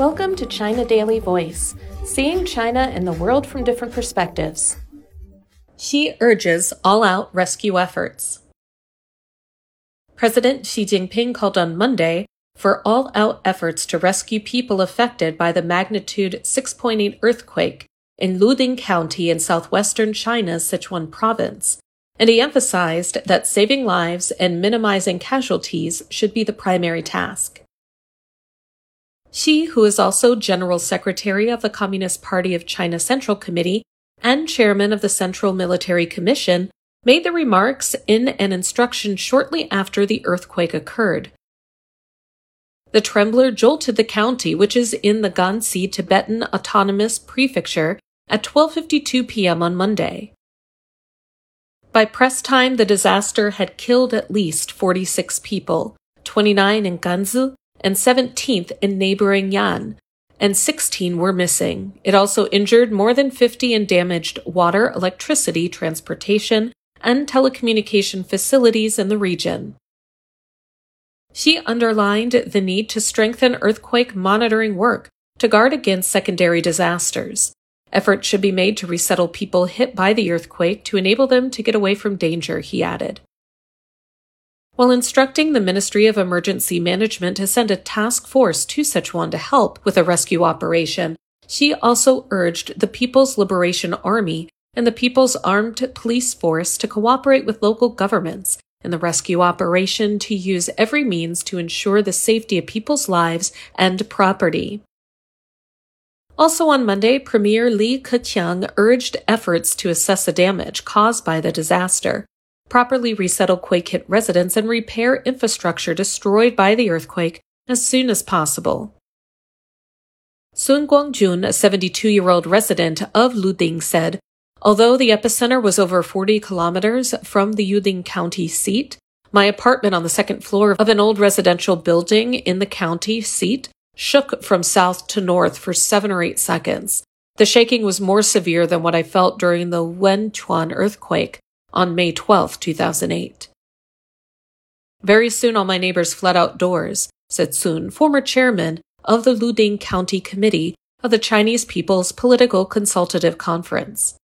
Welcome to China Daily Voice, seeing China and the world from different perspectives. Xi urges all out rescue efforts. President Xi Jinping called on Monday for all out efforts to rescue people affected by the magnitude 6.8 earthquake in Luding County in southwestern China's Sichuan province, and he emphasized that saving lives and minimizing casualties should be the primary task. Xi, who is also General Secretary of the Communist Party of China Central Committee and Chairman of the Central Military Commission, made the remarks in an instruction shortly after the earthquake occurred. The temblor jolted the county, which is in the Ganzi Tibetan Autonomous Prefecture, at 12:52 p.m. on Monday. By press time, the disaster had killed at least 46 people, 29 in Ganzi and 17th in neighboring Ya'an, and 16 were missing. It also injured more than 50 and damaged water, electricity, transportation, and telecommunication facilities in the region. Xi underlined the need to strengthen earthquake monitoring work to guard against secondary disasters. Efforts should be made to resettle people hit by the earthquake to enable them to get away from danger, he added. While instructing the Ministry of Emergency Management to send a task force to Sichuan to help with a rescue operation, Xi also urged the People's Liberation Army and the People's Armed Police Force to cooperate with local governments in the rescue operation to use every means to ensure the safety of people's lives and property. Also on Monday, Premier Li Keqiang urged efforts to assess the damage caused by the disaster, properly resettle quake hit residents, and repair infrastructure destroyed by the earthquake as soon as possible. Sun Guangjun, a 72 year old resident of Luding, said, Although the epicenter was over 40 kilometers from the Luding County seat, my apartment on the second floor of an old residential building in the county seat shook from south to north for seven or eight seconds. The shaking was more severe than what I felt during the Wenchuan earthquake on May 12, 2008. Very soon all my neighbors fled outdoors, said Sun, former chairman of the Luding County Committee of the Chinese People's Political Consultative Conference.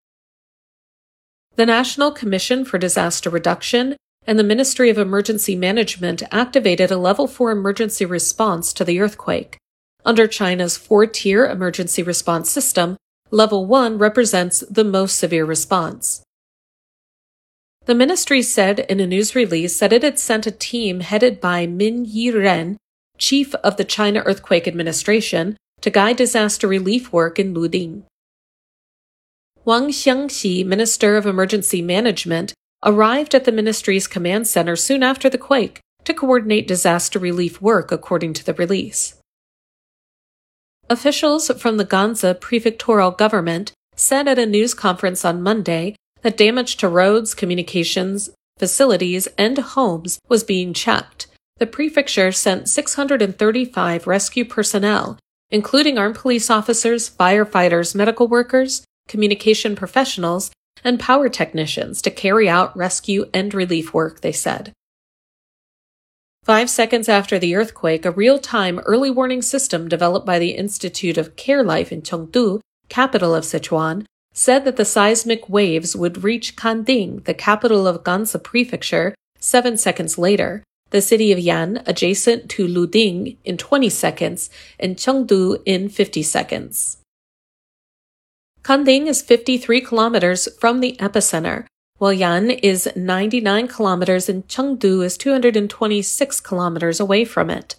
The National Commission for Disaster Reduction and the Ministry of Emergency Management activated a level 4 emergency response to the earthquake. Under China's four tier emergency response system, level 1 represents the most severe response. The ministry said in a news release that it had sent a team headed by Min Yiren, chief of the China Earthquake Administration, to guide disaster relief work in Luding. Wang Xiangxi, Minister of Emergency Management, arrived at the ministry's command center soon after the quake to coordinate disaster relief work, according to the release. Officials from the Ganzi prefectural government said at a news conference on Monday that damage to roads, communications, facilities, and homes was being checked. The prefecture sent 635 rescue personnel, including armed police officers, firefighters, medical workers, communication professionals, and power technicians to carry out rescue and relief work, they said. Five seconds after the earthquake, a real time early warning system developed by the Institute of Care Life in Chengdu, capital of Sichuan, said that the seismic waves would reach Kanding, the capital of Ganzi Prefecture, seven seconds later, the city of Ya'an, adjacent to Luding, in 20 seconds, and Chengdu in 50 seconds. Kanding is 53 kilometers from the epicenter, while Ya'an is 99 kilometers and Chengdu is 226 kilometers away from it.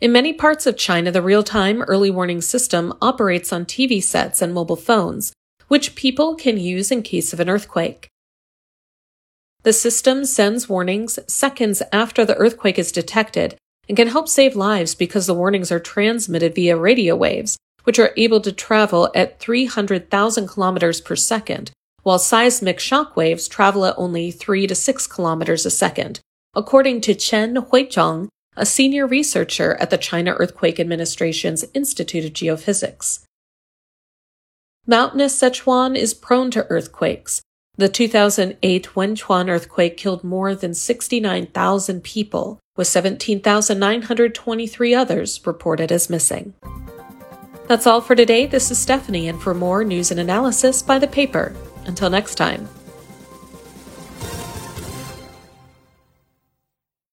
In many parts of China, the real time early warning system operates on TV sets and mobile phones, which people can use in case of an earthquake. The system sends warnings seconds after the earthquake is detected and can help save lives because the warnings are transmitted via radio waves, which are able to travel at 300,000 kilometers per second, while seismic shock waves travel at only 3 to 6 kilometers a second, according to Chen Huizhong, a senior researcher at the China Earthquake Administration's Institute of Geophysics. Mountainous Sichuan is prone to earthquakes. The 2008 Wenchuan earthquake killed more than 69,000 people, with 17,923 others reported as missing. That's all for today. This is Stephanie, and for more news and analysis by the paper. Until next time.